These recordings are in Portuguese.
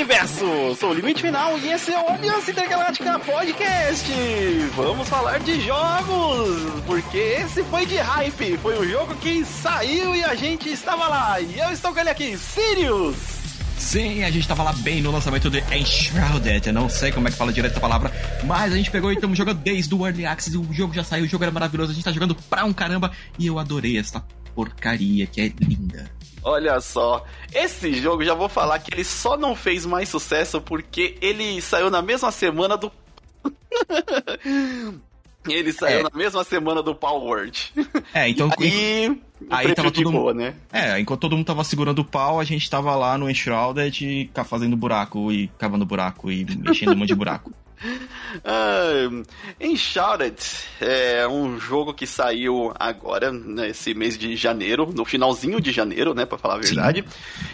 universo! Sou o Limite Final e esse é o Aliança Intergaláctica Podcast! Vamos falar de jogos, porque esse foi de hype, foi um jogo que saiu e a gente estava lá. E eu estou com ele aqui, Sirius! Sim, a gente tava lá bem no lançamento de Enshrouded. Eu não sei como é que fala direito a palavra, mas a gente pegou e estamos jogando desde o Early Access. O jogo já saiu, o jogo era maravilhoso. A gente tá jogando pra um caramba e eu adorei essa porcaria que é linda. Olha só, esse jogo já vou falar que ele só não fez mais sucesso porque ele saiu na mesma semana do. ele saiu É. na mesma semana do Power Word. É, então. Aí, Aí tava todo mundo. né? É, enquanto todo mundo tava segurando o pau, a gente tava lá no Enshrouded e fazendo buraco e cavando buraco e mexendo um monte de buraco. Ah, Enshrouded é um jogo que saiu agora, nesse mês de janeiro, no finalzinho de janeiro, né, pra falar a Sim. verdade.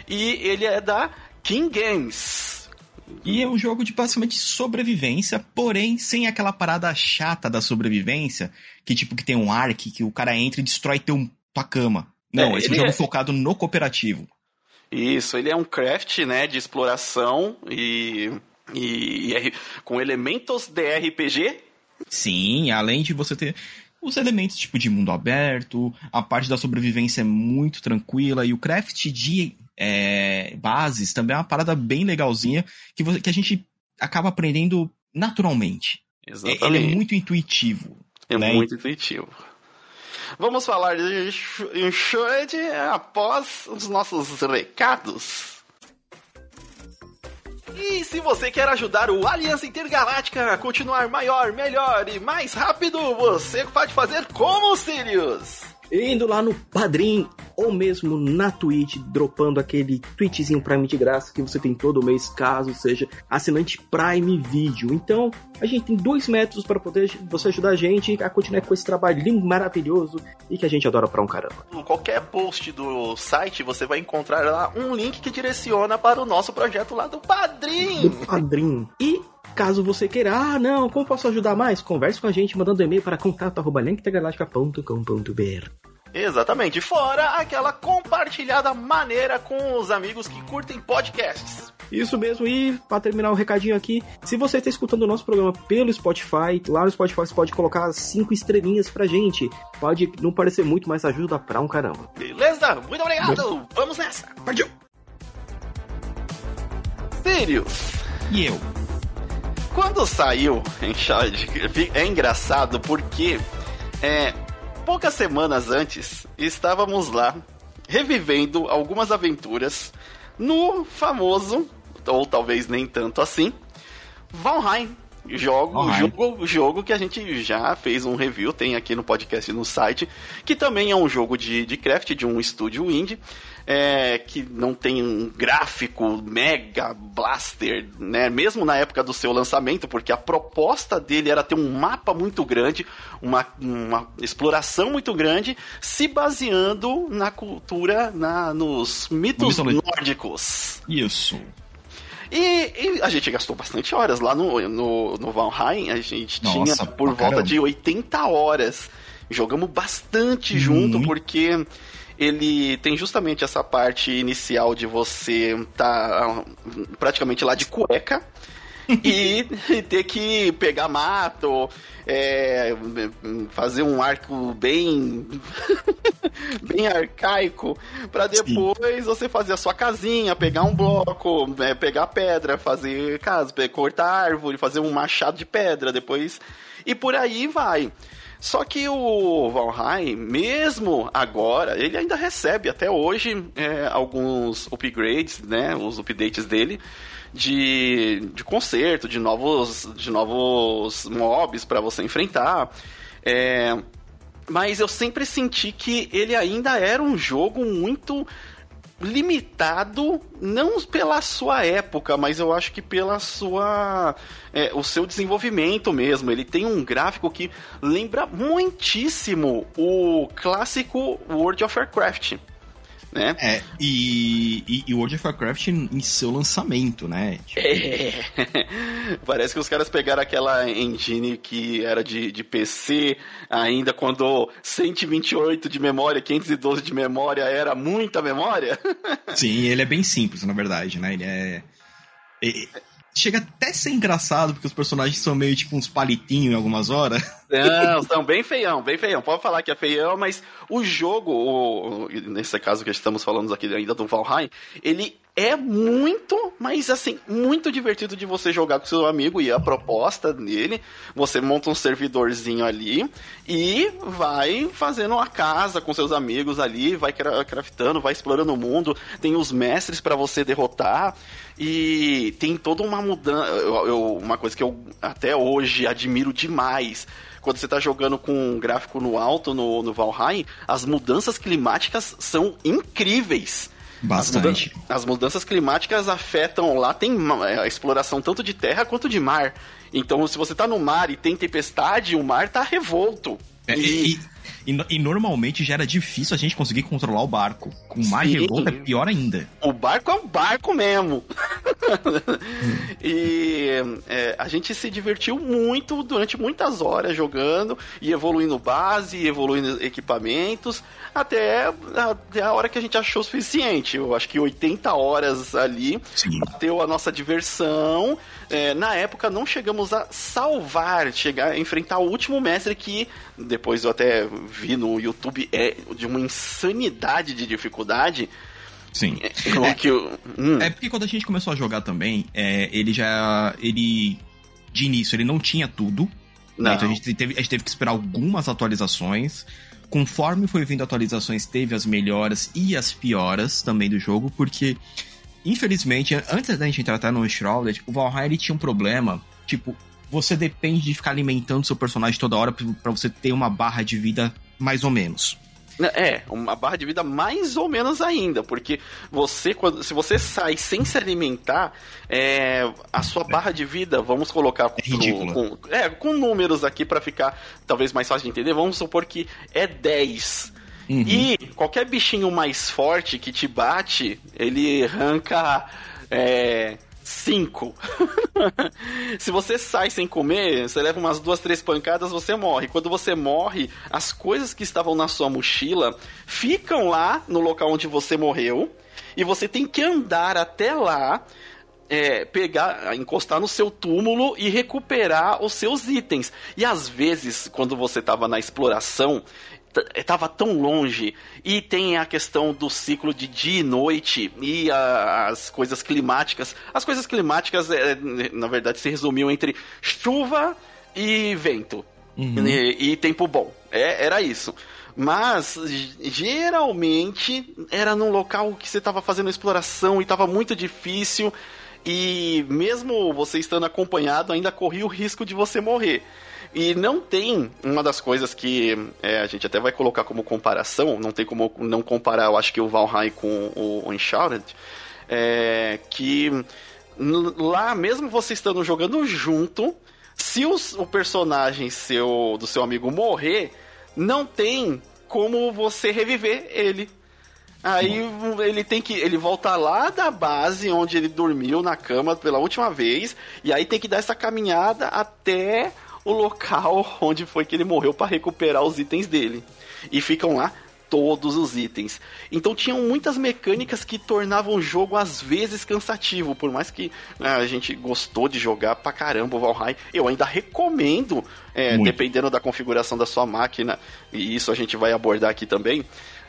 E ele é da King Games. E é um jogo de basicamente sobrevivência, porém sem aquela parada chata da sobrevivência, que tipo que tem um arc que o cara entra e destrói teu, tua cama. Não, É, esse é um jogo é- focado no cooperativo. Isso, ele é um craft, né, de exploração e, e, e com elementos de RPG. Sim, além de você ter os elementos tipo de mundo aberto, a parte da sobrevivência é muito tranquila e o craft de é, bases também é uma parada bem legalzinha que, você- que a gente acaba aprendendo naturalmente. É- Exatamente. Ele é muito intuitivo. É né? muito intuitivo. Vamos falar de Enshrouded após os nossos recados. E se você quer ajudar o Aliança Intergaláctica a continuar maior, melhor e mais rápido, você pode fazer como o Sirius. Indo lá no Padrim ou mesmo na Twitch, dropando aquele tweetzinho Prime de graça que você tem todo mês, caso seja assinante Prime Video. Então, a gente tem dois métodos para poder você ajudar a gente a continuar com esse trabalho lindo, maravilhoso e que a gente adora pra um caramba. Em qualquer post do site, você vai encontrar lá um link que direciona para o nosso projeto lá do Do Padrim. Padrim. E caso você queira, ah, não, como posso ajudar mais? Converse com a gente mandando e-mail para contato@linktegaláctica.com.br. Exatamente. Fora aquela compartilhada maneira com os amigos que curtem podcasts. Isso mesmo, e para terminar o recadinho aqui, se você está escutando o nosso programa pelo Spotify, lá no Spotify você pode colocar cinco estrelinhas pra gente. Pode não parecer muito, mas ajuda pra um caramba. Beleza? Muito obrigado. Vamos nessa. Partiu! Sirius, E eu? Quando saiu é engraçado porque é, poucas semanas antes estávamos lá revivendo algumas aventuras no famoso, ou talvez nem tanto assim, Valheim. Jogo, jogo, jogo que a gente já fez um review, tem aqui no podcast e no site, que também é um jogo de, de craft de um estúdio indie, é, que não tem um gráfico mega blaster, né? Mesmo na época do seu lançamento, porque a proposta dele era ter um mapa muito grande, uma, uma exploração muito grande, se baseando na cultura, na, nos mitos nórdicos. Isso. E, e a gente gastou bastante horas lá no, no, no Valheim. A gente Nossa, tinha por volta caramba. de 80 horas. Jogamos bastante junto, Muito. porque ele tem justamente essa parte inicial de você tá praticamente lá de cueca. e, e ter que pegar mato, é, fazer um arco bem bem arcaico pra depois você fazer a sua casinha, pegar um bloco, é, pegar pedra, fazer casa, cortar árvore, fazer um machado de pedra, depois e por aí vai. Só que o Valheim, mesmo agora, ele ainda recebe até hoje é, alguns upgrades, né, os updates dele de, de conserto, de novos, de novos mobs para você enfrentar. É, mas eu sempre senti que ele ainda era um jogo muito limitado, não pela sua época, mas eu acho que pela sua. é, o seu desenvolvimento mesmo. Ele tem um gráfico que lembra muitíssimo o clássico World of Warcraft. Né? É, e, e, e World of Warcraft em, seu lançamento, né? Tipo, É. Parece que os caras pegaram aquela engine que era de, de PC ainda quando 128 de memória, 512 de memória era muita memória. Sim, ele é bem simples, na verdade, né? Ele é. Chega até a ser engraçado, porque os personagens são meio tipo uns palitinhos em algumas horas. Não, são bem feião, bem feião. Pode falar que é feião, mas o jogo, o, nesse caso que estamos falando aqui ainda do Valheim, ele é muito, mas assim, muito divertido de você jogar com seu amigo e a proposta dele, você monta um servidorzinho ali e vai fazendo uma casa com seus amigos ali, vai craftando, vai explorando o mundo, tem os mestres para você derrotar e tem toda uma mudança, eu, uma coisa que eu até hoje admiro demais. Quando você está jogando com um gráfico no alto no, no Valheim, as mudanças climáticas são incríveis. Bastante. As, mudanças, as mudanças climáticas afetam lá, tem é, a exploração tanto de terra quanto de mar. Então, se você tá no mar e tem tempestade, o mar tá revolto. É, e... E, e, e, normalmente já era difícil a gente conseguir controlar o barco. Com o mar revolto é pior ainda. O barco é um barco mesmo. e é, a gente se divertiu muito durante muitas horas jogando e evoluindo base, evoluindo equipamentos, até, até a hora que a gente achou suficiente. Eu acho que 80 horas ali Sim. bateu a nossa diversão. É, na época não chegamos a salvar, chegar a enfrentar o último mestre que depois eu até vi no YouTube é de uma insanidade de dificuldade. Sim. É, que eu, hum. é porque quando a gente começou a jogar também, é, ele já. Ele. De início, ele não tinha tudo. Né? Então a gente, teve, a gente teve que esperar algumas atualizações. Conforme foi vindo atualizações, teve as melhoras e as pioras também do jogo, porque, infelizmente, antes da gente entrar no Shrouded, o Valheim ele tinha um problema. Tipo, você depende de ficar alimentando seu personagem toda hora para você ter uma barra de vida mais ou menos. É, uma barra de vida mais ou menos ainda, porque você, quando, se você sai sem se alimentar, é, a sua barra de vida, vamos colocar com, é com, é, com números aqui para ficar talvez mais fácil de entender, vamos supor que é 10. Uhum. E qualquer bichinho mais forte que te bate, ele arranca é, 5. Se você sai sem comer, você leva umas duas, três pancadas, você morre. Quando você morre, as coisas que estavam na sua mochila ficam lá no local onde você morreu. E você tem que andar até lá é, pegar, encostar no seu túmulo e recuperar os seus itens. E às vezes, quando você estava na exploração, estava tão longe. E tem a questão do ciclo de dia e noite e a, as coisas climáticas. As coisas climáticas, é, na verdade, se resumiam entre chuva e vento. Uhum. E, e, tempo bom. É, era isso. Mas geralmente era num local que você estava fazendo exploração e estava muito difícil. E mesmo você estando acompanhado, ainda corria o risco de você morrer. E não tem uma das coisas que é, a gente até vai colocar como comparação, não tem como não comparar, eu acho que o Valheim com o, o Uncharted, é, que lá, mesmo você estando jogando junto, se os, o personagem seu do seu amigo morrer, não tem como você reviver ele. Aí ele tem que. Ele volta lá da base onde ele dormiu na cama pela última vez. E aí tem que dar essa caminhada até o local onde foi que ele morreu para recuperar os itens dele. E ficam lá todos os itens. Então tinham muitas mecânicas que tornavam o jogo às vezes cansativo, por mais que né, a gente gostou de jogar pra caramba o Valheim, eu ainda recomendo, é, dependendo da configuração da sua máquina, e isso a gente vai abordar aqui também.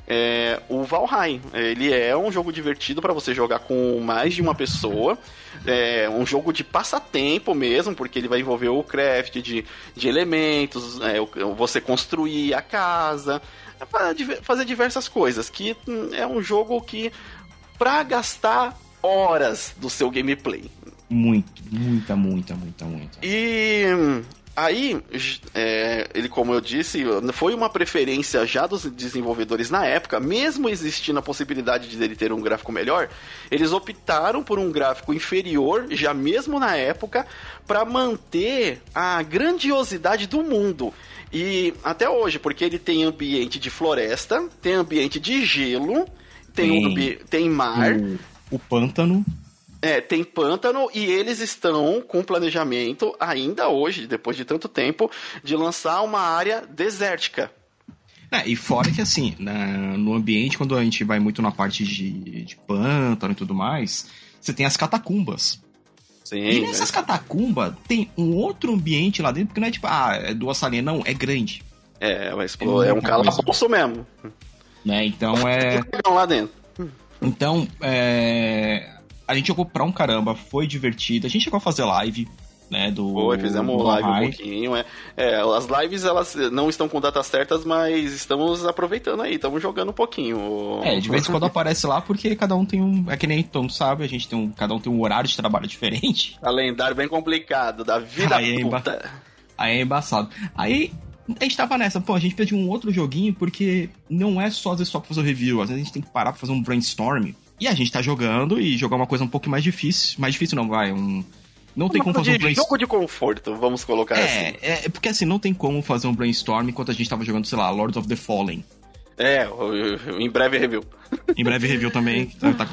É, o Valheim, ele é um jogo divertido para você jogar com mais de uma pessoa. É um jogo de passatempo mesmo, porque ele vai envolver o craft de, de elementos, é, você construir a casa, fazer diversas coisas. Que hum, é um jogo que, pra gastar horas do seu gameplay. Muito, muita, muita, muita, muita. E hum, Aí, é, ele, como eu disse, foi uma preferência já dos desenvolvedores na época, mesmo existindo a possibilidade de ele ter um gráfico melhor, eles optaram por um gráfico inferior, já mesmo na época, para manter a grandiosidade do mundo. E até hoje, porque ele tem ambiente de floresta, tem ambiente de gelo, tem, tem, um tem mar. O, o pântano. É, tem pântano e eles estão com planejamento, ainda hoje, depois de tanto tempo, de lançar uma área desértica. É, e fora que assim, na, no ambiente, quando a gente vai muito na parte de, de pântano e tudo mais, você tem as catacumbas. Sim, e nessas é. catacumbas tem um outro ambiente lá dentro, porque não é tipo, ah, é duas salinhas, não, é grande. É, mas, pô, é, é um calabouço mesmo. Né, então é. lá dentro. Então, é... a gente jogou pra um caramba, foi divertido. A gente chegou a fazer live, né, do Foi, fizemos do live um pouquinho, é. é. As lives, elas não estão com datas certas, mas estamos aproveitando aí, estamos jogando um pouquinho. É, de vez em quando aparece lá, porque cada um tem um, é que nem todo mundo sabe, a gente tem um, cada um tem um horário de trabalho diferente. Calendário bem complicado, da vida aí puta. É aí é embaçado. Aí, a gente tava nessa, pô, a gente pediu um outro joguinho, porque não é só às vezes só pra fazer o review, às vezes a gente tem que parar pra fazer um brainstorm. E a gente tá jogando e jogar uma coisa um pouco mais difícil. Mais difícil não, vai, um não tem como fazer um brainstorm. Jogo de conforto, vamos colocar é, assim. É, porque assim, não tem como fazer um brainstorm enquanto a gente tava jogando, sei lá, Lords of the Fallen. É, em breve review. Em breve review também. tá, tá.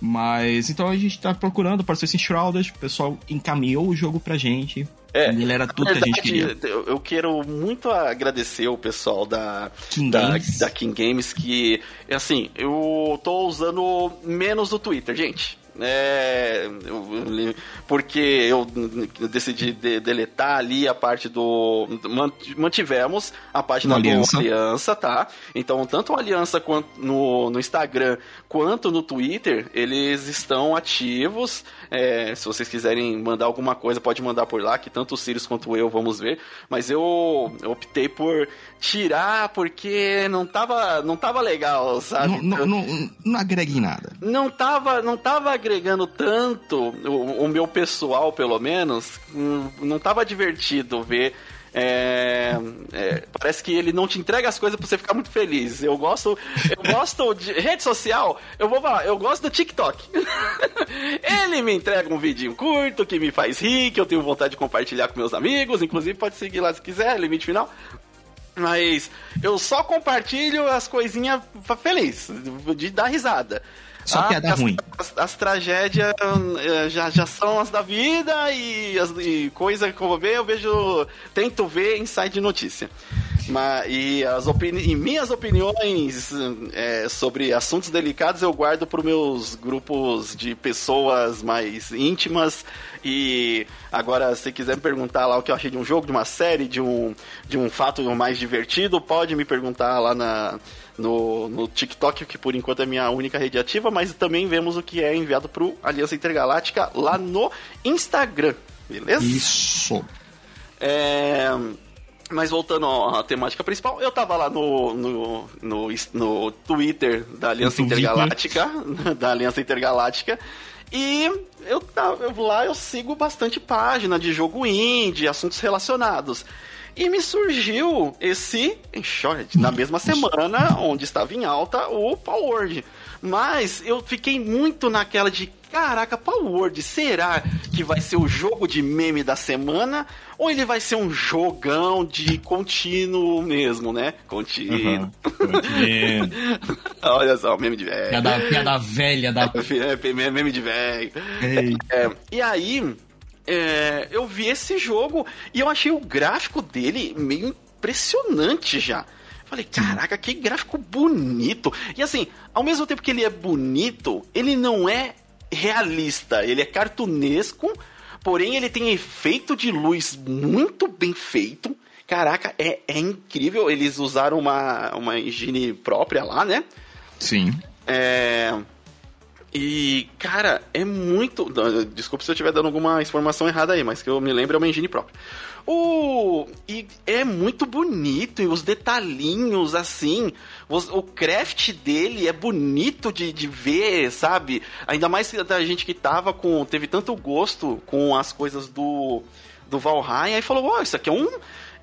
Mas então a gente tá procurando para ser Shrouded, o pessoal encaminhou o jogo pra gente. É, ele era tudo verdade, que a gente queria. Eu quero muito agradecer o pessoal da King, da, Games. da King Games que, assim, eu tô usando menos o Twitter, gente. É, porque eu decidi de, deletar ali a parte do. Mantivemos a página do Aliança. Aliança, tá? Então, tanto a Aliança quanto no, no Instagram quanto no Twitter, eles estão ativos. É, se vocês quiserem mandar alguma coisa, pode mandar por lá, que tanto o Sirius quanto eu vamos ver. Mas eu, eu optei por tirar porque não tava, não tava legal, sabe? Não, não, não, não nada. Não tava, não tava agregando tanto, o, o meu pessoal, pelo menos, hum, não tava divertido ver é, é, parece que ele não te entrega as coisas pra você ficar muito feliz. Eu gosto, eu gosto de rede social. Eu vou falar, eu gosto do TikTok. ele me entrega um vídeo curto que me faz rir, que eu tenho vontade de compartilhar com meus amigos. Inclusive pode seguir lá se quiser, limite final. Mas eu só compartilho as coisinhas feliz, de dar risada. Só ah, piada as, ruim. As, as, tragédias eh, já, já são as da vida e, as, e coisa que eu vou ver, eu vejo. Tento ver em site de notícia. Mas, e, as opini e minhas opiniões é, sobre assuntos delicados eu guardo para os meus grupos de pessoas mais íntimas. E agora, se quiser me perguntar lá o que eu achei de um jogo, de uma série, de um, de um fato mais divertido, pode me perguntar lá na no, no TikTok, que por enquanto é minha única rede ativa, mas também vemos o que é enviado pro Aliança Intergaláctica lá no Instagram, beleza? Isso. É... Mas voltando à temática principal, eu tava lá no, no, no, no Twitter da Aliança Intergaláctica, da Aliança Intergaláctica, e eu, eu lá eu sigo bastante página de jogo indie, assuntos relacionados. E me surgiu esse short na mesma semana onde estava em alta o Power Mas eu fiquei muito naquela de caraca, Power será que vai ser o jogo de meme da semana? Ou ele vai ser um jogão de contínuo mesmo, né? Contínuo. Uhum. Olha só, meme de velho. Piada, piada velha da. É, meme de velho. É, e aí, é, eu vi esse jogo e eu achei o gráfico dele meio impressionante já. Falei, caraca, que gráfico bonito. E assim, ao mesmo tempo que ele é bonito, ele não é realista, ele é cartunesco, porém ele tem efeito de luz muito bem feito. Caraca, é, é incrível. Eles usaram uma, uma engine própria lá, né? Sim. É, e, cara, é muito. Desculpa se eu estiver dando alguma informação errada aí, mas que eu me lembro é uma engine própria. O... E é muito bonito, e os detalhinhos, assim, o craft dele é bonito de, de ver, sabe? Ainda mais da gente que tava com. teve tanto gosto com as coisas do, do Valheim, aí falou: Ó, oh, isso aqui é um.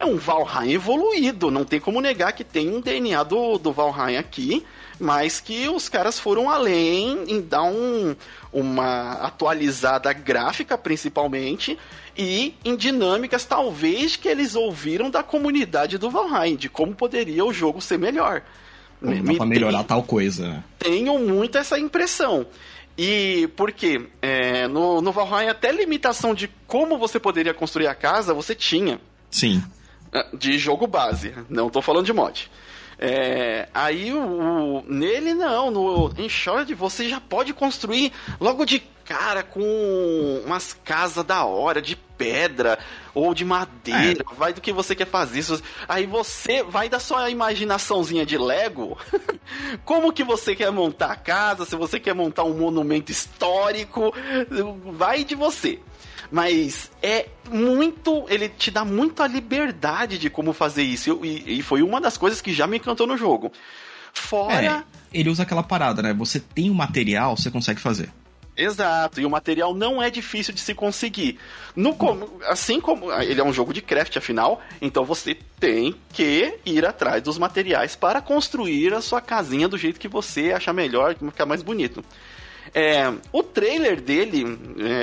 É um Valheim evoluído, não tem como negar que tem um DNA do, do Valheim aqui mas que os caras foram além em dar um, uma atualizada gráfica, principalmente, e em dinâmicas, talvez, que eles ouviram da comunidade do Valheim, de como poderia o jogo ser melhor. Dá pra melhorar tem, tal coisa. Tenho muito essa impressão. E porque é, no, no Valheim até limitação de como você poderia construir a casa, você tinha. Sim. De jogo base, não tô falando de mod. É, aí o, o, nele não, no Enshroud você já pode construir logo de cara com umas casas da hora, de pedra ou de madeira, é. vai do que você quer fazer. Aí você vai da sua imaginaçãozinha de Lego. Como que você quer montar a casa, se você quer montar um monumento histórico, vai de você. Mas é muito. Ele te dá muita liberdade de como fazer isso. E, e foi uma das coisas que já me encantou no jogo. Fora. É, ele usa aquela parada, né? Você tem o material, você consegue fazer. Exato, e o material não é difícil de se conseguir. No, assim como ele é um jogo de craft, afinal, então você tem que ir atrás dos materiais para construir a sua casinha do jeito que você achar melhor, que ficar mais bonito. É, o trailer dele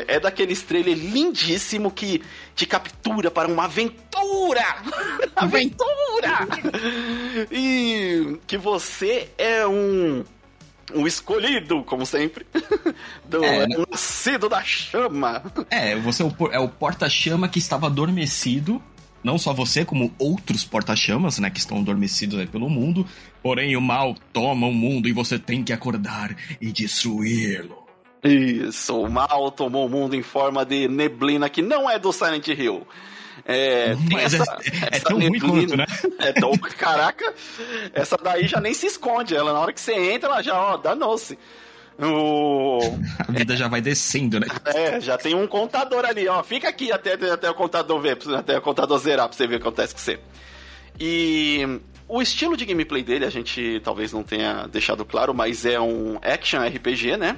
é, é daqueles trailers lindíssimo que te captura para uma aventura! aventura! e que você é um um escolhido, como sempre, do é, né? nascido da chama. É, você é o, é o porta-chama que estava adormecido não só você, como outros porta-chamas, né, que estão adormecidos aí pelo mundo. Porém, o mal toma o mundo e você tem que acordar e destruí-lo. Isso, o mal tomou o mundo em forma de neblina que não é do Silent Hill. É, Mas essa, é, é tão neblina, ruim quanto, né? É tão. Caraca, essa daí já nem se esconde. Ela, na hora que você entra, ela já, ó, danou-se. O... A vida já vai descendo, né? É, já tem um contador ali, ó. Fica aqui até, até o contador ver, até o contador zerar pra você ver o que acontece com você. E o estilo de gameplay dele a gente talvez não tenha deixado claro, mas é um action RPG, né?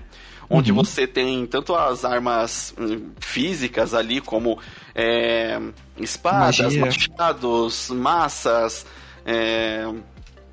Onde uhum. você tem tanto as armas hum, físicas ali, como é, espadas, Magia. machados, massas, é,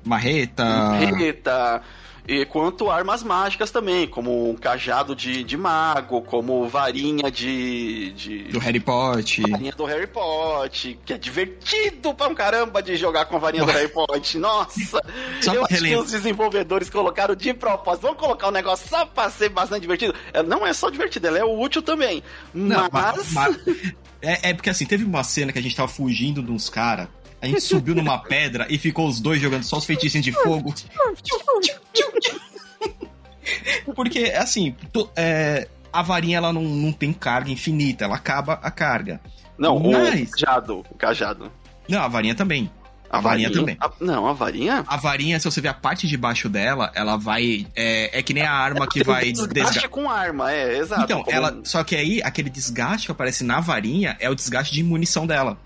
marreta. marreta e quanto armas mágicas também, como um cajado de, de mago, como varinha de, de. Do Harry Potter. Varinha do Harry Potter, que é divertido pra um caramba de jogar com a varinha do Harry Potter. Nossa! só eu acho que os desenvolvedores colocaram de propósito. Vamos colocar um negócio só pra ser bastante divertido. É, não é só divertido, ela é útil também. Não, mas. mas, mas é, é, porque assim, teve uma cena que a gente tava fugindo de uns caras a gente subiu numa pedra e ficou os dois jogando só os feitiços de fogo. Porque, assim, é, a varinha ela não, não tem carga infinita, ela acaba a carga. Não, Mas... o cajado. O cajado. Não, a varinha também. A, a varinha, varinha, também. A, não, a varinha? A varinha, se você ver a parte de baixo dela, ela vai. É, é que nem a arma que vai desgastar. com arma, é, exato. Então, como... ela. Só que aí, aquele desgaste que aparece na varinha é o desgaste de munição dela.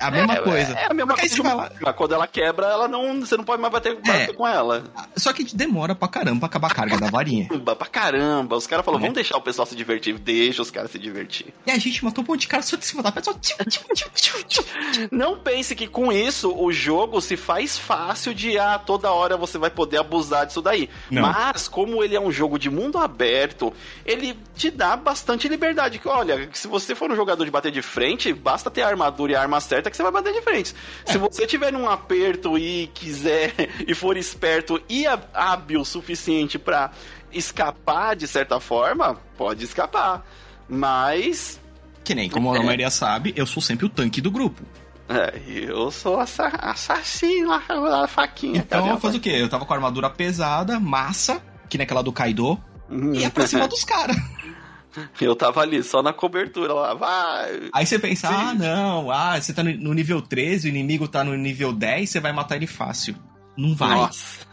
É a mesma é, coisa. É, a mesma Porque coisa. Fala... Mas quando ela quebra, ela não. Você não pode mais bater, bater é, com ela. Só que demora pra caramba pra acabar a carga da varinha. Pra caramba. Os caras falaram, é. vamos deixar o pessoal se divertir. Deixa os caras se divertir. E a gente matou um monte de cara só de cima da pedra. Não pense que com isso o jogo se faz fácil de ah, toda hora você vai poder abusar disso daí. Não. Mas, como ele é um jogo de mundo aberto, ele te dá bastante liberdade. Olha, se você for um jogador de bater de frente, basta ter a armadura e a arma certa que você vai bater de frente. É. Se você tiver num aperto e quiser e for esperto e hábil o suficiente para escapar de certa forma, pode escapar. Mas que nem como a maioria sabe, eu sou sempre o tanque do grupo. É, eu sou assassino, a faquinha. Então faz o quê? Eu tava com a armadura pesada, massa, que nem aquela do Kaido, uhum. e ia pra cima dos caras. Eu tava ali, só na cobertura lá, vai. Aí você pensa, Sim. ah, não, ah, você tá no nível 13, o inimigo tá no nível 10, você vai matar ele fácil. Não vai. Nossa.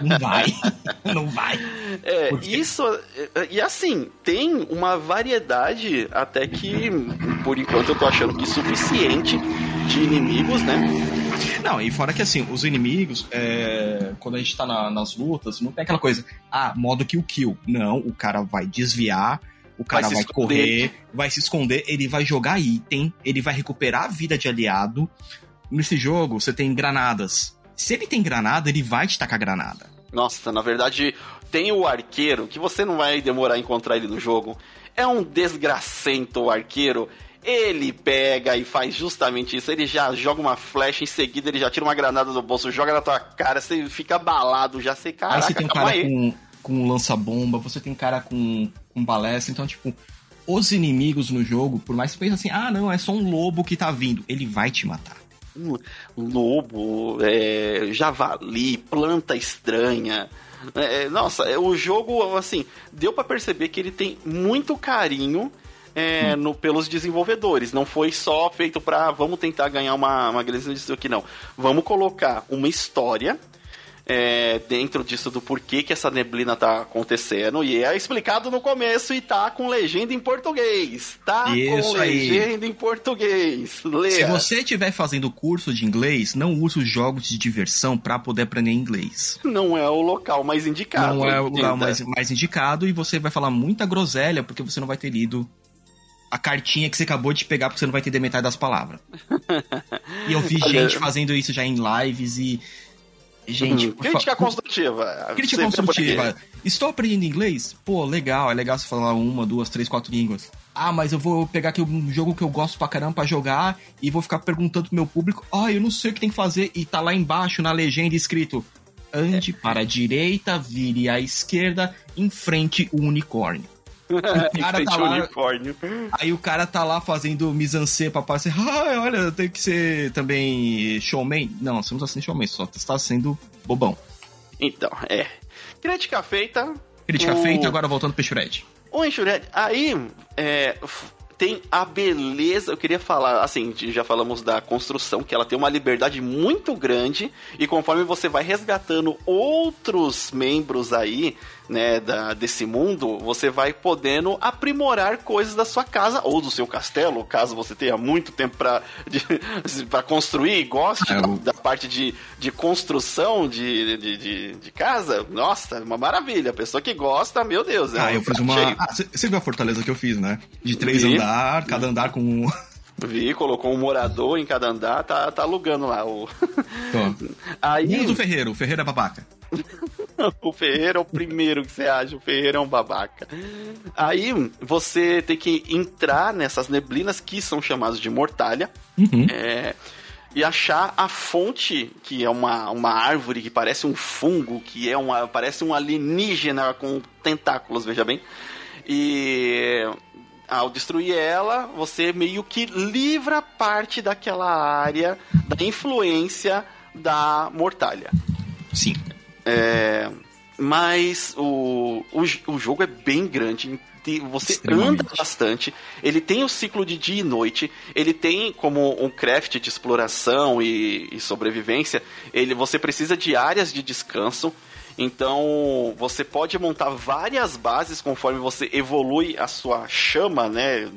Não vai. Não vai. É, isso. E assim, tem uma variedade até que, por enquanto, eu tô achando que suficiente de inimigos, né? Não, e fora que assim, os inimigos, é, quando a gente tá na, nas lutas, não tem aquela coisa, ah, modo kill kill. Não, o cara vai desviar o cara vai, vai correr, vai se esconder, ele vai jogar item, ele vai recuperar a vida de aliado. Nesse jogo, você tem granadas. Se ele tem granada, ele vai te tacar granada. Nossa, na verdade, tem o arqueiro, que você não vai demorar a encontrar ele no jogo. É um desgracento arqueiro. Ele pega e faz justamente isso. Ele já joga uma flecha em seguida, ele já tira uma granada do bolso, joga na tua cara, você fica abalado, já sei, caraca, Aí você tem um cara aí. com, com lança-bomba, você tem cara com, com balestra, então, tipo, os inimigos no jogo, por mais que você pense assim, ah, não, é só um lobo que tá vindo, ele vai te matar. Lobo, é, javali, planta estranha, É, nossa, é, o jogo, assim, deu para perceber que ele tem muito carinho é, hum. no, pelos desenvolvedores. Não foi só feito para vamos tentar ganhar uma, uma grande disso aqui, não. Vamos colocar uma história é, dentro disso do porquê que essa neblina tá acontecendo. E é explicado no começo e tá com legenda em português. Tá Isso com aí. legenda em português. Leia. Se você estiver fazendo curso de inglês, não use os jogos de diversão para poder aprender inglês. Não é o local mais indicado. Não é o lugar mais, mais indicado e você vai falar muita groselha porque você não vai ter lido a cartinha que você acabou de pegar porque você não vai entender metade das palavras. e eu vi gente fazendo isso já em lives e Gente, hum, crítica construtiva. Crítica construtiva. Estou aprendendo inglês? Pô, legal, é legal você falar uma, duas, três, quatro línguas. Ah, mas eu vou pegar aqui um jogo que eu gosto pra caramba pra jogar e vou ficar perguntando pro meu público: Ah, eu não sei o que tem que fazer. E tá lá embaixo na legenda escrito: Ande é. para a direita, vire à esquerda, em frente o unicórnio. O cara tá lá, unicórnio. Aí o cara tá lá fazendo mise-en-scène pra parecer, ah, olha, tem que ser também showman. Não, você não tá sendo showman, só está sendo bobão. Então, é. Crítica feita. Crítica o... feita, agora voltando pro Shred. O Shred, aí, é, tem a beleza, eu queria falar, assim, já falamos da construção, que ela tem uma liberdade muito grande, e conforme você vai resgatando outros membros aí, né, da, desse mundo, você vai podendo aprimorar coisas da sua casa ou do seu castelo, caso você tenha muito tempo para construir e goste é, da, da, parte de, de construção de, de, de, de, casa. Nossa, uma maravilha. A pessoa que gosta, meu Deus. É ah, eu fiz uma. Ah, você viu a fortaleza que eu fiz, né? De três e... andar, cada andar com Vi, colocou um morador em cada andar, tá, tá alugando lá o. Aí... Ferreiro, o Ferreiro é babaca. o Ferreiro é o primeiro que você acha, o Ferreiro é um babaca. Aí você tem que entrar nessas neblinas que são chamadas de mortalha. Uhum. É, e achar a fonte, que é uma, uma árvore que parece um fungo, que é uma. parece um alienígena com tentáculos, veja bem. E ao destruir ela, você meio que livra parte daquela área da influência da mortalha. Sim. É, mas o, o, o jogo é bem grande. Você anda bastante. Ele tem o ciclo de dia e noite. Ele tem como um craft de exploração e, e sobrevivência. Ele, você precisa de áreas de descanso. Então, você pode montar várias bases conforme você evolui a sua chama, né?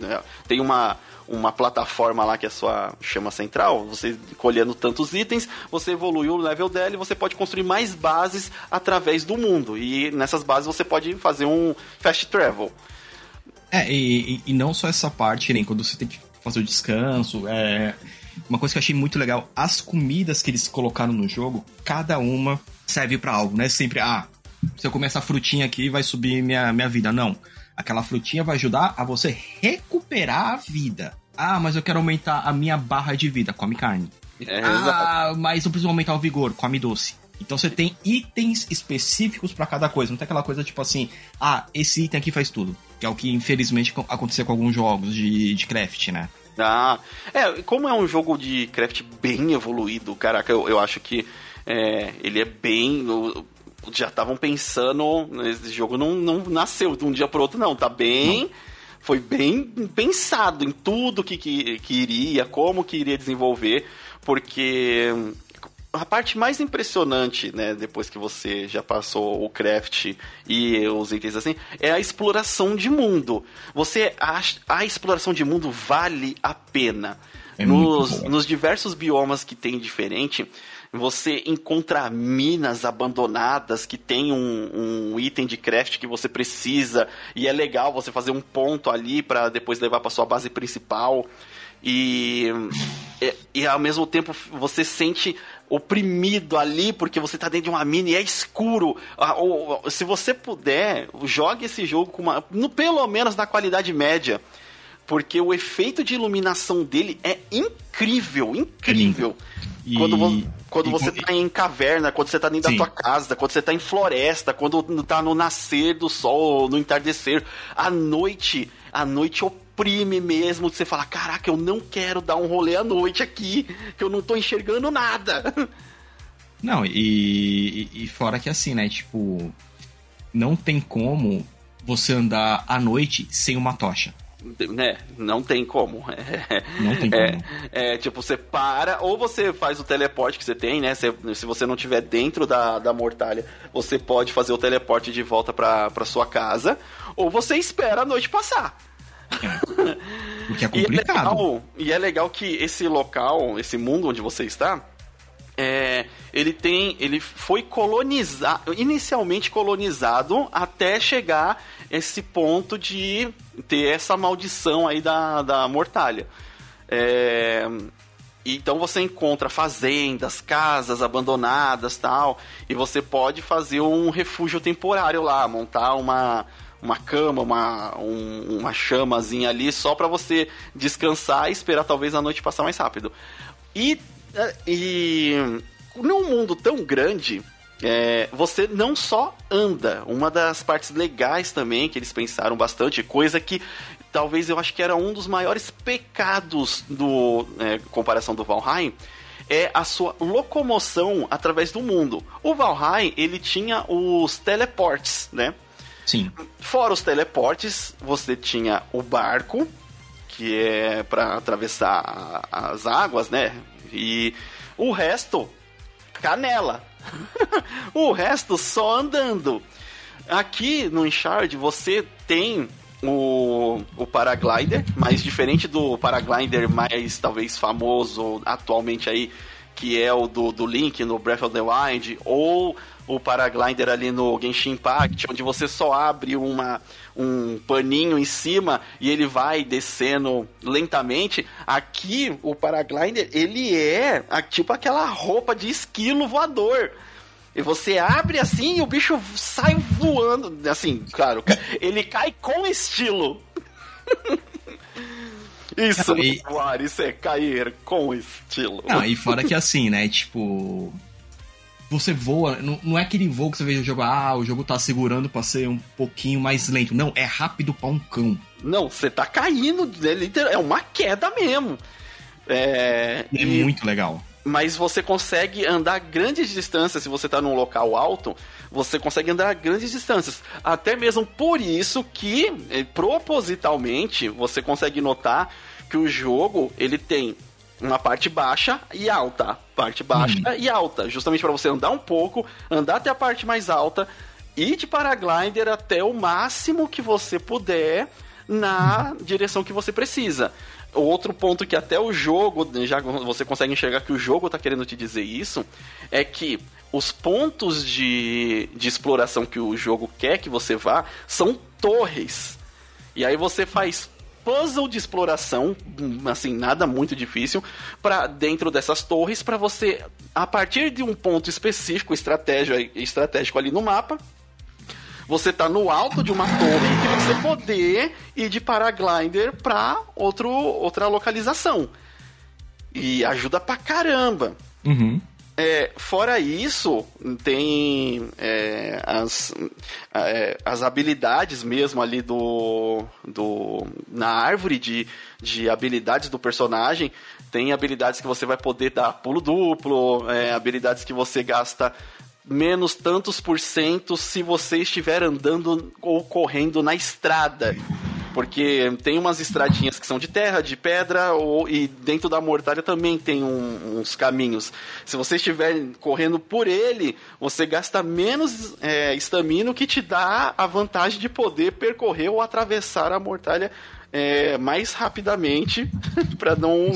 Tem uma, uma plataforma lá que é a sua chama central, você colhendo tantos itens, você evoluiu o level dela e você pode construir mais bases através do mundo. E nessas bases você pode fazer um fast travel. É, e, e não só essa parte, nem quando você tem que fazer o descanso, é... Uma coisa que eu achei muito legal, as comidas que eles colocaram no jogo, cada uma serve para algo, né? Sempre, ah, se eu comer essa frutinha aqui, vai subir minha, minha vida. Não. Aquela frutinha vai ajudar a você recuperar a vida. Ah, mas eu quero aumentar a minha barra de vida. Come carne. É, ah, mas eu preciso aumentar o vigor. Come doce. Então você tem itens específicos para cada coisa. Não tem aquela coisa tipo assim, ah, esse item aqui faz tudo. Que é o que infelizmente aconteceu com alguns jogos de, de craft, né? Ah, é, como é um jogo de craft bem evoluído, caraca, eu, eu acho que é, ele é bem. Já estavam pensando. Esse jogo não, não nasceu de um dia pro outro, não. Tá bem. Não. Foi bem pensado em tudo que, que, que iria, como que iria desenvolver, porque a parte mais impressionante, né, depois que você já passou o craft e os itens assim, é a exploração de mundo. Você acha a exploração de mundo vale a pena. É nos, nos diversos biomas que tem diferente, você encontra minas abandonadas que tem um, um, item de craft que você precisa e é legal você fazer um ponto ali para depois levar para sua base principal e, e, e, ao mesmo tempo você sente oprimido ali porque você tá dentro de uma mina e é escuro. Ah, se você puder, jogue esse jogo com uma, no, pelo menos na qualidade média porque o efeito de iluminação dele é incrível, incrível. É quando, quando e, você e, tá em caverna, quando você tá dentro sim. da tua casa, quando você tá em floresta, quando tá no nascer do sol, no entardecer, à noite, a noite oprime mesmo, você fala, caraca, eu não quero dar um rolê à noite aqui, que eu não tô enxergando nada. Não, e, e, fora que assim, né? Tipo, não tem como você andar à noite sem uma tocha. Né? Não tem como. É, não tem é, como. É, é, tipo, você para, ou você faz o teleporte que você tem, né? Se, se você não tiver dentro da, da mortalha, você pode fazer o teleporte de volta pra, pra sua casa, ou você espera a noite passar. É. Porque é complicado. E é, legal, e é legal que esse local, esse mundo onde você está, é, ele tem, ele foi colonizado, inicialmente colonizado até chegar esse ponto de ter essa maldição aí da, da mortalha. É, então você encontra fazendas, casas abandonadas tal, e você pode fazer um refúgio temporário lá, montar uma, uma cama, uma, um, uma chamazinha ali só para você descansar e esperar talvez a noite passar mais rápido. E é, e num mundo tão grande, é, você não só anda. Uma das partes legais também que eles pensaram bastante, coisa que talvez eu acho que era um dos maiores pecados do é, comparação do Valheim, é a sua locomoção através do mundo. O Valheim, ele tinha os teleportes, né? Sim. Fora os teleportes, você tinha o barco, que é para atravessar as águas, né? E o resto, canela. o resto só andando. Aqui no Enshard você tem o, o paraglider, mas diferente do paraglider mais talvez famoso atualmente aí, que é o do, do Link no Breath of the Wild, ou o paraglider ali no Genshin Impact, onde você só abre uma, um paninho em cima e ele vai descendo lentamente. Aqui, o paraglider, ele é tipo aquela roupa de esquilo voador. E você abre assim e o bicho sai voando. Assim, claro, ele cai com estilo. Isso, não, e... voar, isso é cair com estilo. Não, e fora que assim, né? Tipo, você voa, não, não é aquele voo que você vê o jogo, ah, o jogo tá segurando pra ser um pouquinho mais lento. Não, é rápido pra um cão. Não, você tá caindo, é, é uma queda mesmo. É, é e, muito legal. Mas você consegue andar grandes distâncias se você tá num local alto, você consegue andar grandes distâncias. Até mesmo por isso que, eh, propositalmente, você consegue notar que o jogo ele tem uma parte baixa e alta, parte baixa hum. e alta, justamente para você andar um pouco, andar até a parte mais alta, ir de paraglider até o máximo que você puder na hum. direção que você precisa. Outro ponto que até o jogo, já você consegue enxergar que o jogo está querendo te dizer isso, é que os pontos de, de exploração que o jogo quer que você vá são torres. E aí você faz puzzle de exploração, assim, nada muito difícil, para dentro dessas torres, para você, a partir de um ponto específico, estratégico, ali no mapa, você tá no alto de uma torre e você poder ir de paraglider para outro outra localização. E ajuda pra caramba. Uhum. É, fora isso, tem é, as, é, as habilidades mesmo ali do, do. na árvore de, de habilidades do personagem. Tem habilidades que você vai poder dar pulo duplo, é, habilidades que você gasta menos tantos por cento se você estiver andando ou correndo na estrada. Porque tem umas estradinhas que são de terra, de pedra, ou, e dentro da mortalha também tem um, uns caminhos. Se você estiver correndo por ele, você gasta menos é, estamina, que te dá a vantagem de poder percorrer ou atravessar a mortalha é, mais rapidamente para não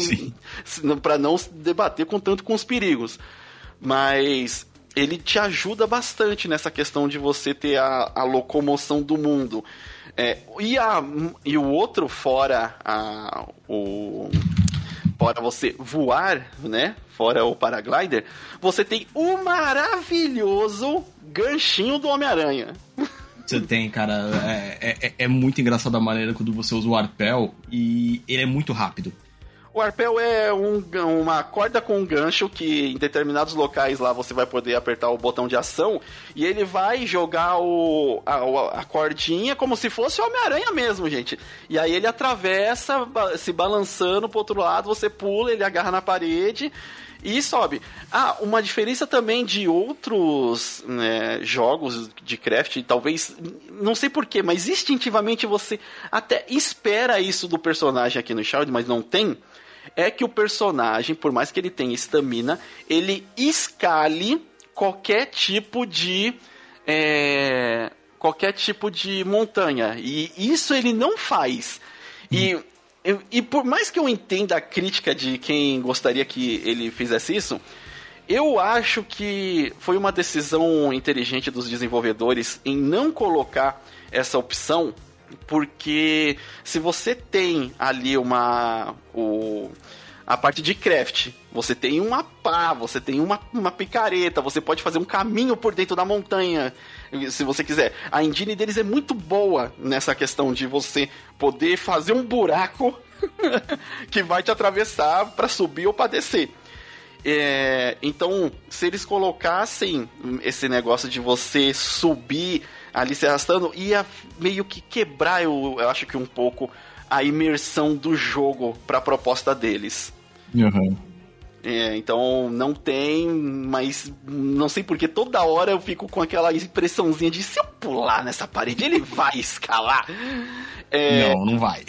para não se debater com tanto com os perigos. Mas ele te ajuda bastante nessa questão de você ter a, a locomoção do mundo. É, e, a, e o outro, fora a, o. Fora você voar, né? Fora o paraglider, você tem o maravilhoso ganchinho do Homem-Aranha. Você tem, cara. É, é, é, muito engraçado a maneira quando você usa o arpel e ele é muito rápido. O arpel é um, uma corda com um gancho que em determinados locais lá você vai poder apertar o botão de ação e ele vai jogar o, a, a cordinha como se fosse o Homem-Aranha mesmo, gente. E aí ele atravessa, se balançando pro outro lado, você pula, ele agarra na parede e sobe. Ah, uma diferença também de outros né, jogos de craft, talvez, não sei porquê, mas instintivamente você até espera isso do personagem aqui no Shroud, mas não tem. É que o personagem, por mais que ele tenha estamina, ele escale qualquer tipo de. É, qualquer tipo de montanha. E isso ele não faz. E eu, e por mais que eu entenda a crítica de quem gostaria que ele fizesse isso, eu acho que foi uma decisão inteligente dos desenvolvedores em não colocar essa opção, porque se você tem ali uma. O, a parte de craft. Você tem uma pá, você tem uma, uma picareta, você pode fazer um caminho por dentro da montanha, se você quiser. A engine deles é muito boa nessa questão de você poder fazer um buraco que vai te atravessar para subir ou para descer. É, então, se eles colocassem esse negócio de você subir ali se arrastando, ia meio que quebrar, eu, eu acho que um pouco, a imersão do jogo para a proposta deles. Uhum. É, então não tem, mas não sei porque toda hora eu fico com aquela impressãozinha de se eu pular nessa parede, ele vai escalar. É, não, não vai.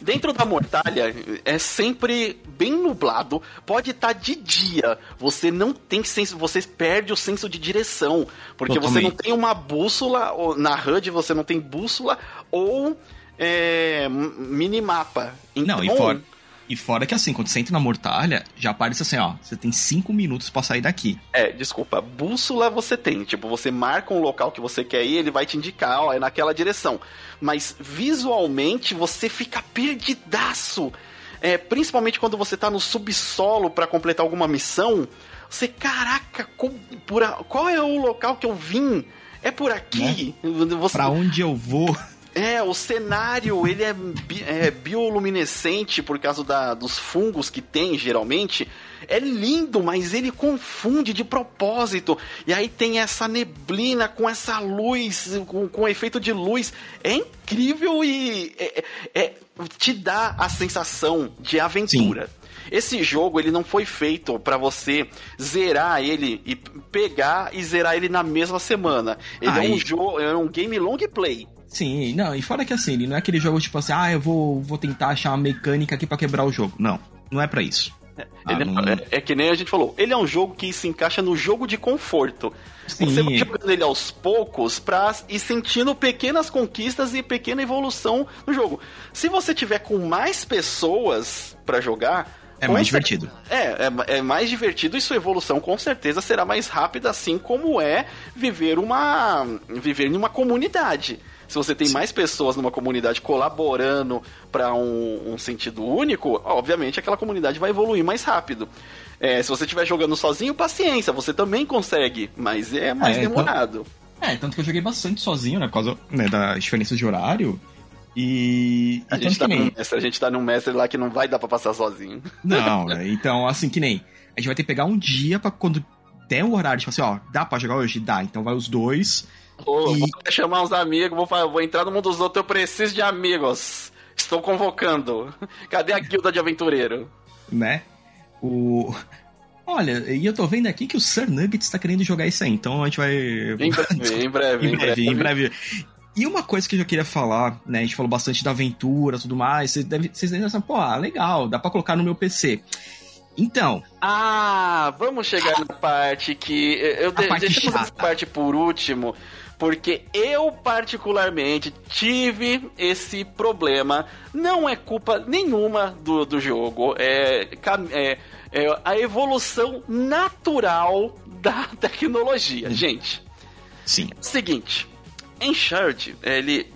Dentro da mortalha é sempre bem nublado, pode estar tá de dia. Você não tem senso, você perde o senso de direção, porque você não tem uma bússola na HUD, você não tem bússola ou é, minimapa. Então, não, e fora e fora que assim, quando você entra na mortalha, já aparece assim, ó, você tem cinco minutos para sair daqui. É, desculpa, bússola você tem. Tipo, você marca um local que você quer ir, ele vai te indicar, ó, é naquela direção. Mas visualmente você fica perdidaço. É, principalmente quando você tá no subsolo para completar alguma missão. Você, caraca, qual, por a, qual é o local que eu vim? É por aqui? Né? Você... Pra onde eu vou? É, o cenário, ele é, bi é bioluminescente por causa da, dos fungos que tem, geralmente. É lindo, mas ele confunde de propósito. E aí tem essa neblina com essa luz, com, com efeito de luz. É incrível e é, é, te dá a sensação de aventura. Sim. Esse jogo ele não foi feito para você zerar ele e pegar e zerar ele na mesma semana. Ele é um jogo, é um game long play. Sim, não, e fora que assim, ele não é aquele jogo tipo assim, ah, eu vou, vou tentar achar uma mecânica aqui para quebrar o jogo. Não, não é para isso. É, ah, não... é, é, que nem a gente falou, ele é um jogo que se encaixa no jogo de conforto. Sim. Você vai jogando ele aos poucos pra ir sentindo pequenas conquistas e pequena evolução no jogo. Se você tiver com mais pessoas para jogar, é mais divertido. É, é, é, mais divertido e sua evolução com certeza será mais rápida, assim como é viver uma viver em uma comunidade. Se você tem Sim. mais pessoas numa comunidade colaborando para um, um, sentido único, obviamente aquela comunidade vai evoluir mais rápido. É, se você estiver jogando sozinho, paciência, você também consegue, mas é mais é, então- demorado. Então, é, tanto que eu joguei bastante sozinho, né, por causa né, da diferença de horário. E. A, gente tá nem... mestre, a gente tá num mestre lá que não vai dar pra passar sozinho. Não, né? Então, assim, que nem. A gente vai ter que pegar um dia pra quando tem o horário, tipo assim, ó, dá pra jogar hoje? Dá. Então vai os dois. Ô, e... Vou chamar uns amigos, vou, vou entrar no mundo dos outros, eu preciso de amigos. Estou convocando. Cadê a guilda de aventureiro? Né? O. Olha, e eu tô vendo aqui que o Sir Nuggets tá querendo jogar isso aí, então a gente vai. Em breve, em breve, em breve. Em breve. E uma coisa que eu já queria falar, né? A gente falou bastante da aventura tudo mais. Vocês devem, vocês devem pensar, pô, ah, legal, dá pra colocar no meu PC. Então. Ah, vamos chegar na parte que. Eu de, parte deixamos essa parte por último, porque eu, particularmente, tive esse problema. Não é culpa nenhuma do, do jogo. É, é, é a evolução natural da tecnologia, gente. Sim. Seguinte. Enshard, ele,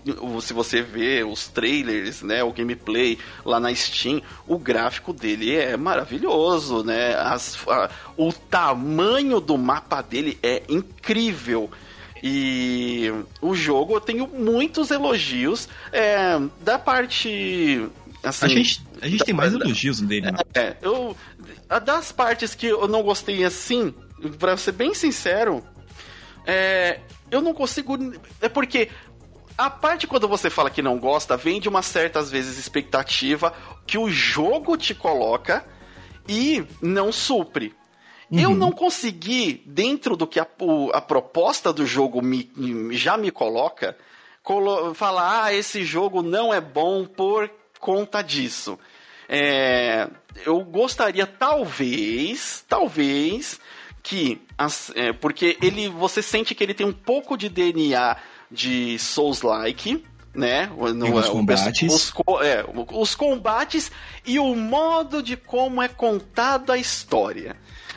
se você vê os trailers, né, o gameplay lá na Steam, o gráfico dele é maravilhoso, né? As, a, o tamanho do mapa dele é incrível. E o jogo eu tenho muitos elogios é, da parte. Assim, a gente, a gente da, tem mais elogios dele, né? É, eu, das partes que eu não gostei assim, pra ser bem sincero, é, eu não consigo. É porque a parte quando você fala que não gosta vem de uma certa, às vezes, expectativa que o jogo te coloca e não supre. Eu não consegui, dentro do que a, o- a proposta do jogo me, já me coloca, colo- falar, ah, esse jogo não é bom por conta disso. É, eu gostaria, talvez, talvez, que. as- é, porque ele. Você sente que ele tem um pouco de DNA de Souls-like. Né? No- os combates. Os, co- é, os combates e o modo de como é contada a história.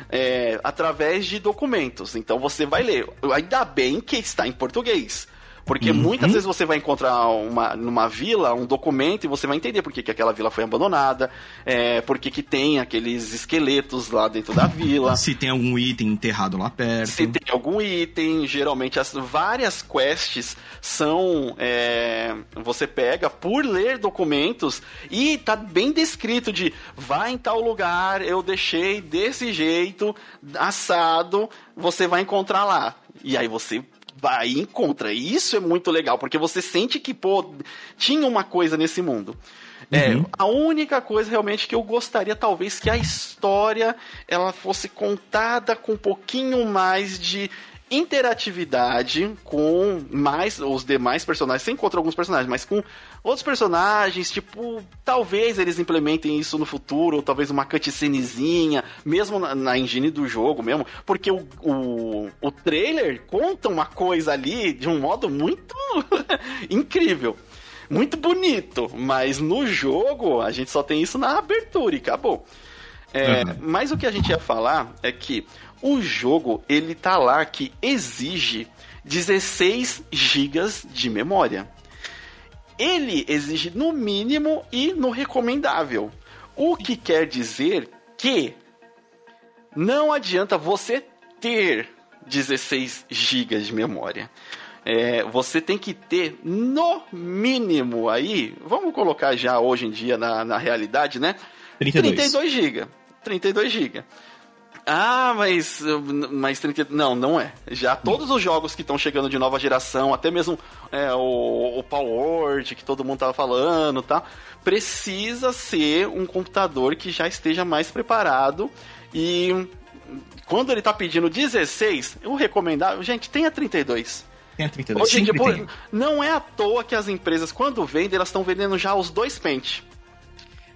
É, através de documentos. Então você vai ler. Ainda bem que está em português. Porque Uhum. muitas vezes você vai encontrar uma, numa vila um documento e você vai entender por que, que aquela vila foi abandonada, é, por que, que tem aqueles esqueletos lá dentro da vila. Se tem algum item enterrado lá perto. Se tem algum item, geralmente as várias quests são. é, você pega por ler documentos e tá bem descrito de vai em tal lugar, eu deixei desse jeito, assado, você vai encontrar lá. E aí você vai e encontra. E isso é muito legal, porque você sente que, pô, tinha uma coisa nesse mundo. É, Uhum. a única coisa realmente que eu gostaria, talvez, que a história ela fosse contada com um pouquinho mais de interatividade com mais os demais personagens. Você encontra alguns personagens, mas com outros personagens, tipo, talvez eles implementem isso no futuro, ou talvez uma cutscenezinha, mesmo na, na engine do jogo mesmo, porque o, o, o trailer conta uma coisa ali de um modo muito incrível. Muito bonito, mas no jogo a gente só tem isso na abertura e acabou. É, Uhum. Mas o que a gente ia falar é que o jogo, ele tá lá que exige 16 gigas de memória. Ele exige no mínimo e no recomendável. O que quer dizer que não adianta você ter 16 gigas de memória. É, você tem que ter no mínimo aí, vamos colocar já hoje em dia na, na realidade, né? 32. 32 GB. 32 GB. Ah, mas, mas 30, não, não é. Já todos os jogos que estão chegando de nova geração, até mesmo é, o, o Power Word, que todo mundo tava falando, tá? Precisa ser um computador que já esteja mais preparado e quando ele tá pedindo 16, o recomendável, gente, tenha 32. Tem a 32. Hoje não é à toa que as empresas, quando vendem, elas estão vendendo já os dois pente.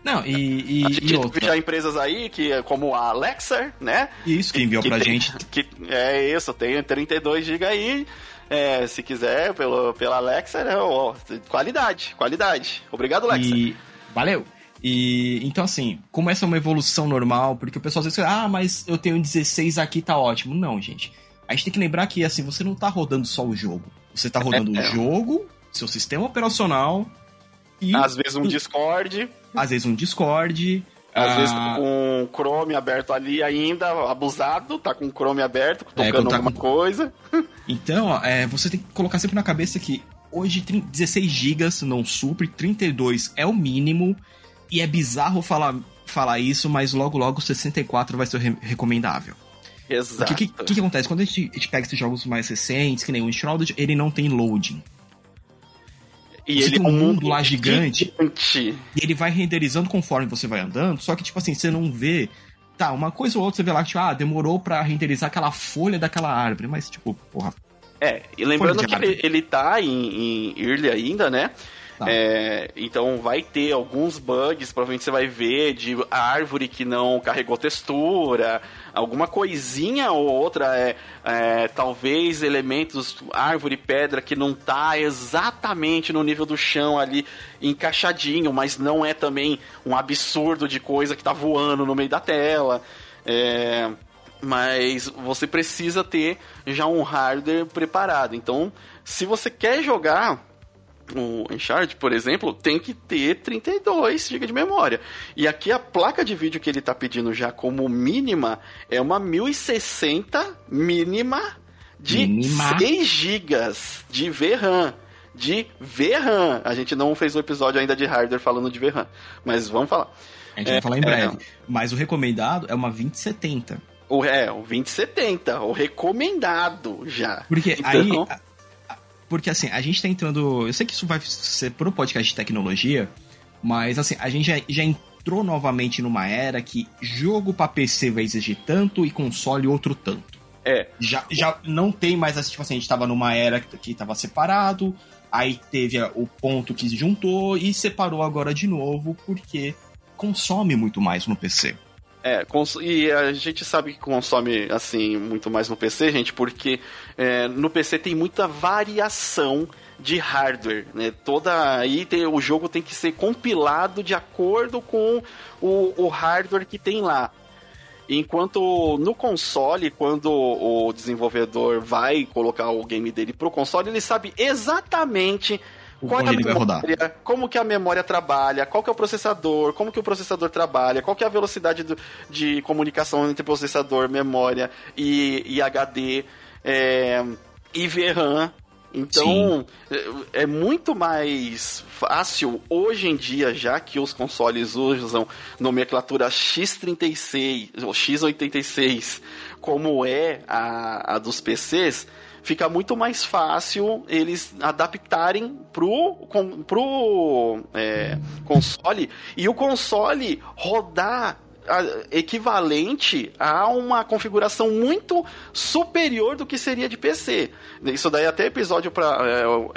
Não, e, e, A e gente outra. vê já empresas aí, que, como a Alexa, né? Isso que enviou que pra tem- gente. Que, é isso, tem 32 GB aí. É, se quiser, pelo, pela Alexa, né, ó, qualidade, qualidade. Obrigado, Alexa. E valeu. E então assim, como essa é uma evolução normal, porque o pessoal às vezes fala, ah, mas eu tenho 16 aqui, tá ótimo. Não, gente. A gente tem que lembrar que assim, você não tá rodando só o jogo. Você tá rodando É. o jogo, seu sistema operacional e Às vezes um Discord, às vezes um Discord. às ah, vezes com o Chrome aberto ali ainda, abusado, tá com o Chrome aberto, É, tocando quando tá alguma com- coisa. Então, ó, é, você tem que colocar sempre na cabeça que hoje trin- 16 GB não supre, 32 é o mínimo, e é bizarro falar, falar isso, mas logo logo 64 vai ser re- recomendável. Exato. O que, que, que acontece? Quando a gente, a gente pega esses jogos mais recentes, que nem o Enshrouded, ele não tem loading. E ele tem é um mundo lá gigante. gigante. E ele vai renderizando conforme você vai andando, só que, tipo assim, você não vê. Tá, uma coisa ou outra você vê lá, tipo, ah, demorou pra renderizar aquela folha daquela árvore, mas, tipo, porra. É, e lembrando que ele, ele tá em, em early ainda, né? Tá. É, então vai ter alguns bugs, provavelmente você vai ver de árvore que não carregou textura, alguma coisinha ou outra, é, é, talvez elementos, árvore, pedra que não tá exatamente no nível do chão ali encaixadinho, mas não é também um absurdo de coisa que tá voando no meio da tela. É, mas você precisa ter já um hardware preparado. Então, se você quer jogar o Uncharted, por exemplo, tem que ter 32 GB de memória. E aqui a placa de vídeo que ele está pedindo já como mínima é uma 1060 mínima de Mínima. 6 GB de VRAM. De VRAM. A gente não fez o episódio ainda de hardware falando de VRAM, mas vamos falar. A gente É, vai falar em é. breve. Mas o recomendado é uma 2070. O, é, o 2070, o recomendado já. Porque Então- aí. Porque assim, a gente tá entrando. Eu sei que isso vai ser pro podcast de tecnologia, mas assim, a gente já, já entrou novamente numa era que jogo para PC vai exigir tanto e console outro tanto. É. Já, já não tem mais assim, tipo assim, a gente tava numa era que, que tava separado, aí teve o ponto que juntou e separou agora de novo, porque consome muito mais no PC. É, e a gente sabe que consome, assim, muito mais no PC, gente, porque é, no PC tem muita variação de hardware, né? Toda aí tem, o jogo tem que ser compilado de acordo com o, o hardware que tem lá. Enquanto no console, quando o desenvolvedor vai colocar o game dele pro console, ele sabe exatamente qual é a memória, como que a memória trabalha, qual que é o processador, como que o processador trabalha, qual que é a velocidade do, de comunicação entre processador, memória e, e HD, é, e VRAM, então, é, é muito mais fácil hoje em dia, já que os consoles usam nomenclatura X36 ou X86, como é a, a dos PCs, fica muito mais fácil eles adaptarem pro, com, pro é, console e o console rodar equivalente a uma configuração muito superior do que seria de PC. Isso daí é até episódio para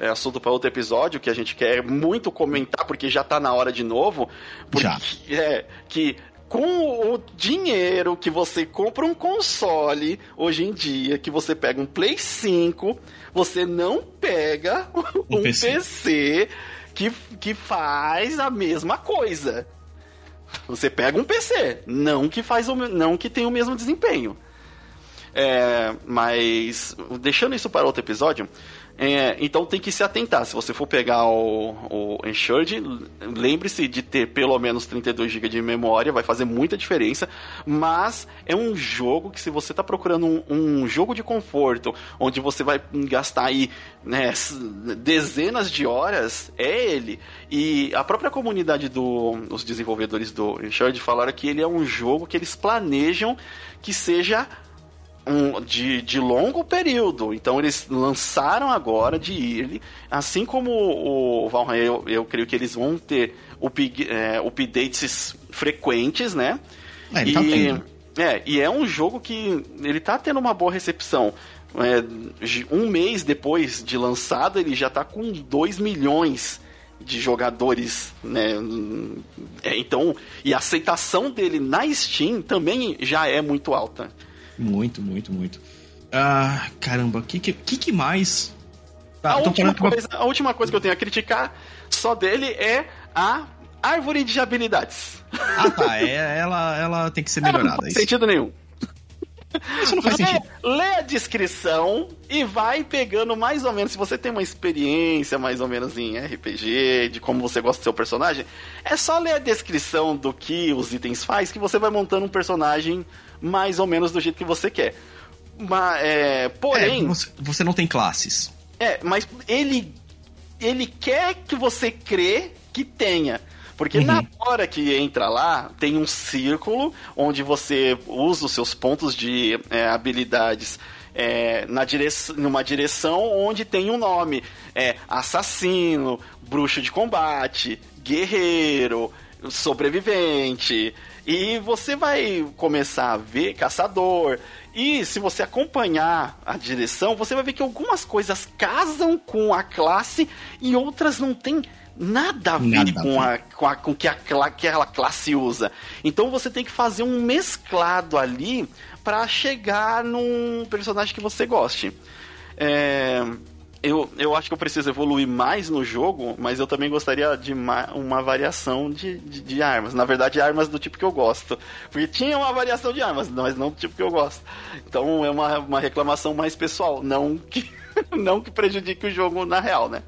é, é, assunto para outro episódio que a gente quer muito comentar porque já está na hora de novo, porque já. é que com o dinheiro que você compra um console hoje em dia, que você pega um Play 5, você não pega um, PC. PC que, que faz a mesma coisa. Você pega um PC, não que faz o, não que tem o mesmo desempenho. É, mas deixando isso para outro episódio, é, então tem que se atentar. Se você for pegar o, o Ensured, lembre-se de ter pelo menos 32 GB de memória, vai fazer muita diferença. Mas é um jogo que, se você está procurando um, um, jogo de conforto, onde você vai gastar aí né, dezenas de horas, é ele. E a própria comunidade dos desenvolvedores do Ensured falaram que ele é um jogo que eles planejam que seja um, de, de longo período. Então eles lançaram agora de Early, assim como o Valheim, eu, eu creio que eles vão ter up, é, updates frequentes, né? É, e, tá é, e é um jogo que ele tá tendo uma boa recepção. É, um mês depois de lançado, ele já tá com 2 milhões de jogadores, né? É, então, e a aceitação dele na Steam também já é muito alta. Muito, muito, muito. Ah, caramba, o que, que, que mais? Tá, a, última coisa, a última coisa que eu tenho a criticar só dele é a árvore de habilidades. Ah, tá. É, ela, ela tem que ser melhorada. Não faz sentido nenhum. Isso não faz lê, sentido. Lê a descrição e vai pegando mais ou menos. Se você tem uma experiência mais ou menos em RPG, de como você gosta do seu personagem, é só ler a descrição do que os itens faz que você vai montando um personagem mais ou menos do jeito que você quer. Mas, é, porém. É, você não tem classes. É, mas ele, ele quer que você crê que tenha. Porque uhum. na hora que entra lá, tem um círculo onde você usa os seus pontos de é, habilidades é, na direção, numa direção onde tem um nome. É assassino, bruxo de combate, guerreiro, sobrevivente. E você vai começar a ver caçador. E se você acompanhar a direção, você vai ver que algumas coisas casam com a classe e outras não têm nada a ver, nada com, a, com, a, com que a, que aquela classe usa. Então você tem que fazer um mesclado ali para chegar num personagem que você goste. É, eu, eu acho que eu preciso evoluir mais no jogo, mas eu também gostaria de uma, uma variação de, de, de, armas. Na verdade, armas do tipo que eu gosto. Porque tinha uma variação de armas, mas não do tipo que eu gosto. Então é uma, uma reclamação mais pessoal, não que, não que prejudique o jogo na real, né?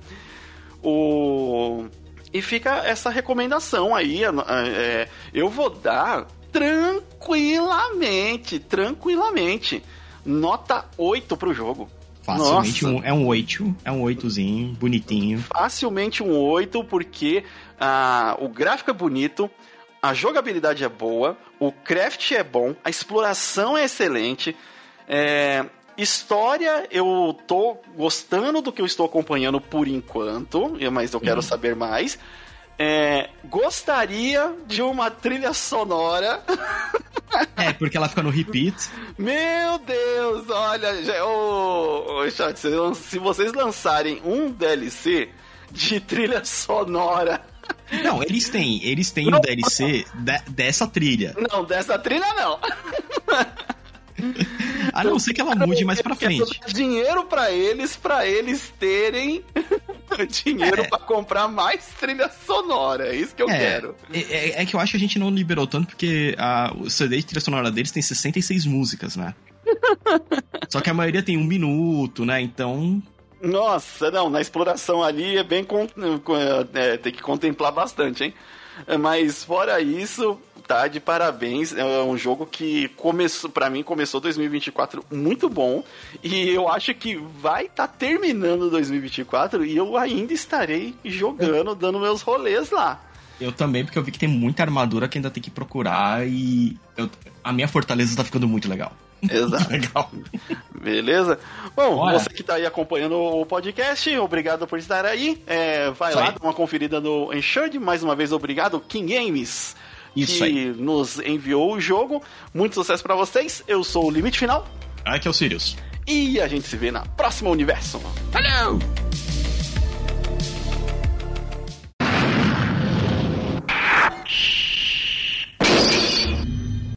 O... E fica essa recomendação aí. É, eu vou dar tranquilamente, tranquilamente, nota 8 pro jogo. Facilmente um, é um 8, é um 8zinho, bonitinho. Facilmente um 8, porque ah, o gráfico é bonito, a jogabilidade é boa, o craft é bom, a exploração é excelente. É, história, eu tô gostando do que eu estou acompanhando por enquanto, mas eu quero uhum. saber mais. É, gostaria de uma trilha sonora. É, porque ela fica no repeat. Meu Deus, olha, já, ô, ô, chat, se vocês lançarem um DLC de trilha sonora. Não, eles têm, eles têm o um DLC de, dessa trilha. Não, dessa trilha não. A não ser que ela mude mais pra frente. Dinheiro para eles, para eles terem dinheiro é. para comprar mais trilha sonora. É isso que eu é, quero. É, é, é, que eu acho que a gente não liberou tanto porque a, o CD de trilha sonora deles tem 66 músicas, né? Só que a maioria tem um minuto, né? Então. Nossa, não, na exploração ali é bem. É, tem que contemplar bastante, hein? Mas fora isso, tá de parabéns. É um jogo que começou, para mim, começou 2024 muito bom. E eu acho que vai estar tá terminando 2024 e eu ainda estarei jogando, dando meus rolês lá. Eu também, porque eu vi que tem muita armadura que ainda tem que procurar e eu, a minha fortaleza tá ficando muito legal. Exato. legal. Beleza? Bom, Olha. você que tá aí acompanhando o podcast, obrigado por estar aí. É, vai lá, dá uma conferida no Ensured. Mais uma vez, obrigado, King Games. Isso que aí. nos enviou o jogo. Muito sucesso para vocês. Eu sou o Limite Final. Aqui é o Sirius. E a gente se vê na próxima universo. Valeu!